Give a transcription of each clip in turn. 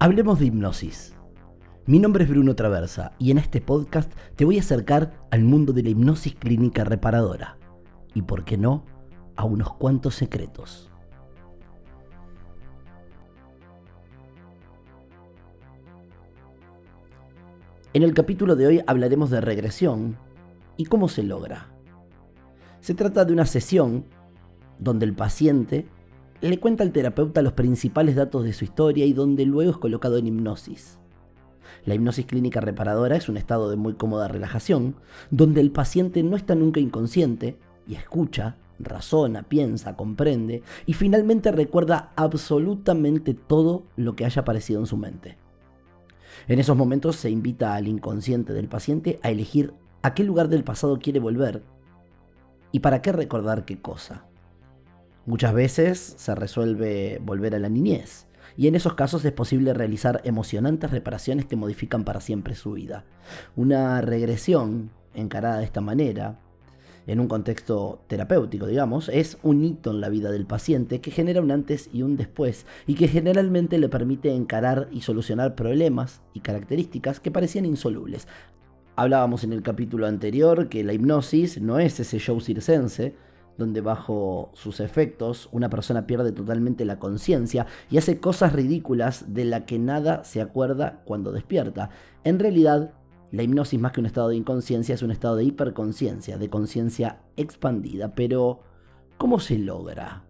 Hablemos de hipnosis. Mi nombre es Bruno Traversa y en este podcast te voy a acercar al mundo de la hipnosis clínica reparadora y, por qué no, a unos cuantos secretos. En el capítulo de hoy hablaremos de regresión y cómo se logra. Se trata de una sesión donde el paciente le cuenta al terapeuta los principales datos de su historia y donde luego es colocado en hipnosis. La hipnosis clínica reparadora es un estado de muy cómoda relajación, donde el paciente no está nunca inconsciente y escucha, razona, piensa, comprende y finalmente recuerda absolutamente todo lo que haya aparecido en su mente. En esos momentos se invita al inconsciente del paciente a elegir a qué lugar del pasado quiere volver y para qué recordar qué cosa. Muchas veces se resuelve volver a la niñez, y en esos casos es posible realizar emocionantes reparaciones que modifican para siempre su vida. Una regresión encarada de esta manera, en un contexto terapéutico, digamos, es un hito en la vida del paciente que genera un antes y un después y que generalmente le permite encarar y solucionar problemas y características que parecían insolubles. Hablábamos en el capítulo anterior que la hipnosis no es ese show circense, donde bajo sus efectos una persona pierde totalmente la conciencia y hace cosas ridículas de la que nada se acuerda cuando despierta. En realidad, la hipnosis más que un estado de inconsciencia es un estado de hiperconciencia, de conciencia expandida. Pero, ¿cómo se logra?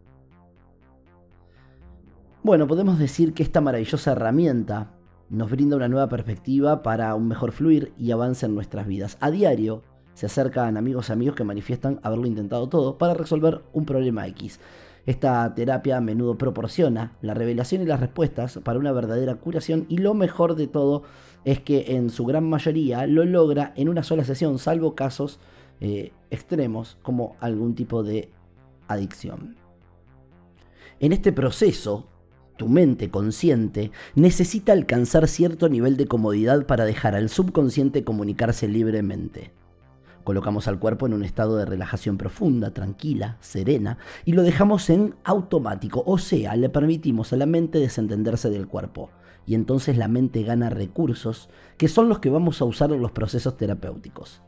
Bueno, podemos decir que esta maravillosa herramienta nos brinda una nueva perspectiva para un mejor fluir y avance en nuestras vidas. A diario, se acercan amigos y amigos que manifiestan haberlo intentado todo para resolver un problema X. Esta terapia a menudo proporciona la revelación y las respuestas para una verdadera curación y lo mejor de todo es que en su gran mayoría lo logra en una sola sesión, salvo casos eh, extremos como algún tipo de adicción. En este proceso, tu mente consciente necesita alcanzar cierto nivel de comodidad para dejar al subconsciente comunicarse libremente. Colocamos al cuerpo en un estado de relajación profunda, tranquila, serena, y lo dejamos en automático, o sea, le permitimos a la mente desentenderse del cuerpo. Y entonces la mente gana recursos que son los que vamos a usar en los procesos terapéuticos.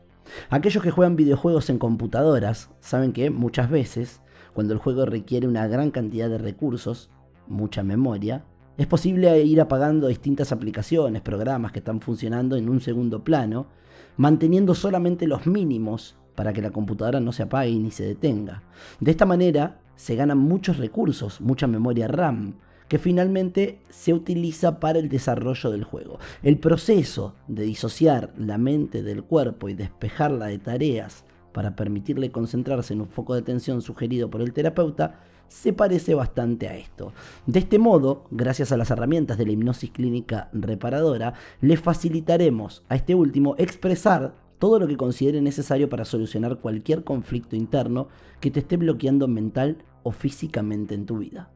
Aquellos que juegan videojuegos en computadoras saben que muchas veces, cuando el juego requiere una gran cantidad de recursos, mucha memoria, es posible ir apagando distintas aplicaciones, programas que están funcionando en un segundo plano manteniendo solamente los mínimos para que la computadora no se apague ni se detenga. De esta manera se ganan muchos recursos, mucha memoria RAM, que finalmente se utiliza para el desarrollo del juego. El proceso de disociar la mente del cuerpo y despejarla de tareas para permitirle concentrarse en un foco de atención sugerido por el terapeuta se parece bastante a esto. De este modo, gracias a las herramientas de la hipnosis clínica reparadora, le facilitaremos a este último expresar todo lo que considere necesario para solucionar cualquier conflicto interno que te esté bloqueando mental o físicamente en tu vida.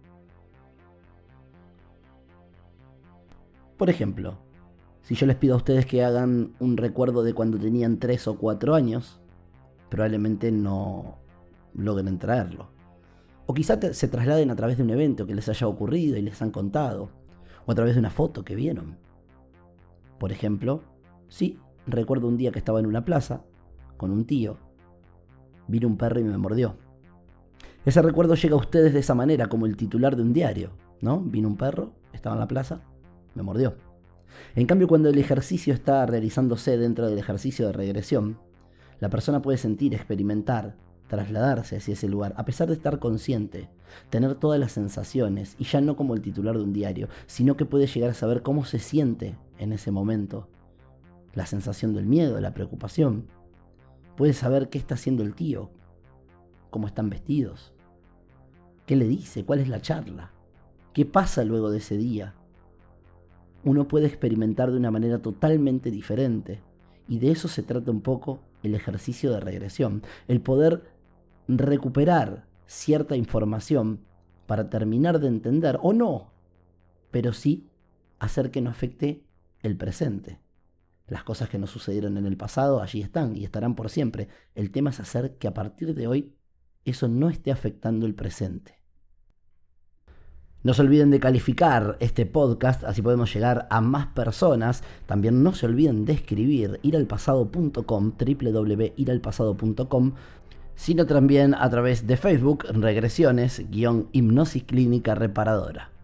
Por ejemplo, si yo les pido a ustedes que hagan un recuerdo de cuando tenían 3 o 4 años, probablemente no logren traerlo. O quizá se trasladen a través de un evento que les haya ocurrido y les han contado. O a través de una foto que vieron. Por ejemplo, sí, recuerdo un día que estaba en una plaza con un tío. Vino un perro y me mordió. Ese recuerdo llega a ustedes de esa manera, como el titular de un diario, ¿no? Vino un perro, estaba en la plaza, me mordió. En cambio, cuando el ejercicio está realizándose dentro del ejercicio de regresión, la persona puede sentir, experimentar trasladarse hacia ese lugar, a pesar de estar consciente, tener todas las sensaciones, y ya no como el titular de un diario, sino que puede llegar a saber cómo se siente en ese momento. La sensación del miedo, la preocupación. Puede saber qué está haciendo el tío, cómo están vestidos, qué le dice, cuál es la charla, qué pasa luego de ese día. Uno puede experimentar de una manera totalmente diferente, y de eso se trata un poco el ejercicio de regresión, el poder recuperar cierta información para terminar de entender, o no, pero sí hacer que no afecte el presente. Las cosas que nos sucedieron en el pasado allí están y estarán por siempre. El tema es hacer que a partir de hoy eso no esté afectando el presente. No se olviden de calificar este podcast, así podemos llegar a más personas. También no se olviden de escribir iralpasado.com, www.iralpasado.com, sino también a través de Facebook, regresiones, guion hipnosis clínica reparadora.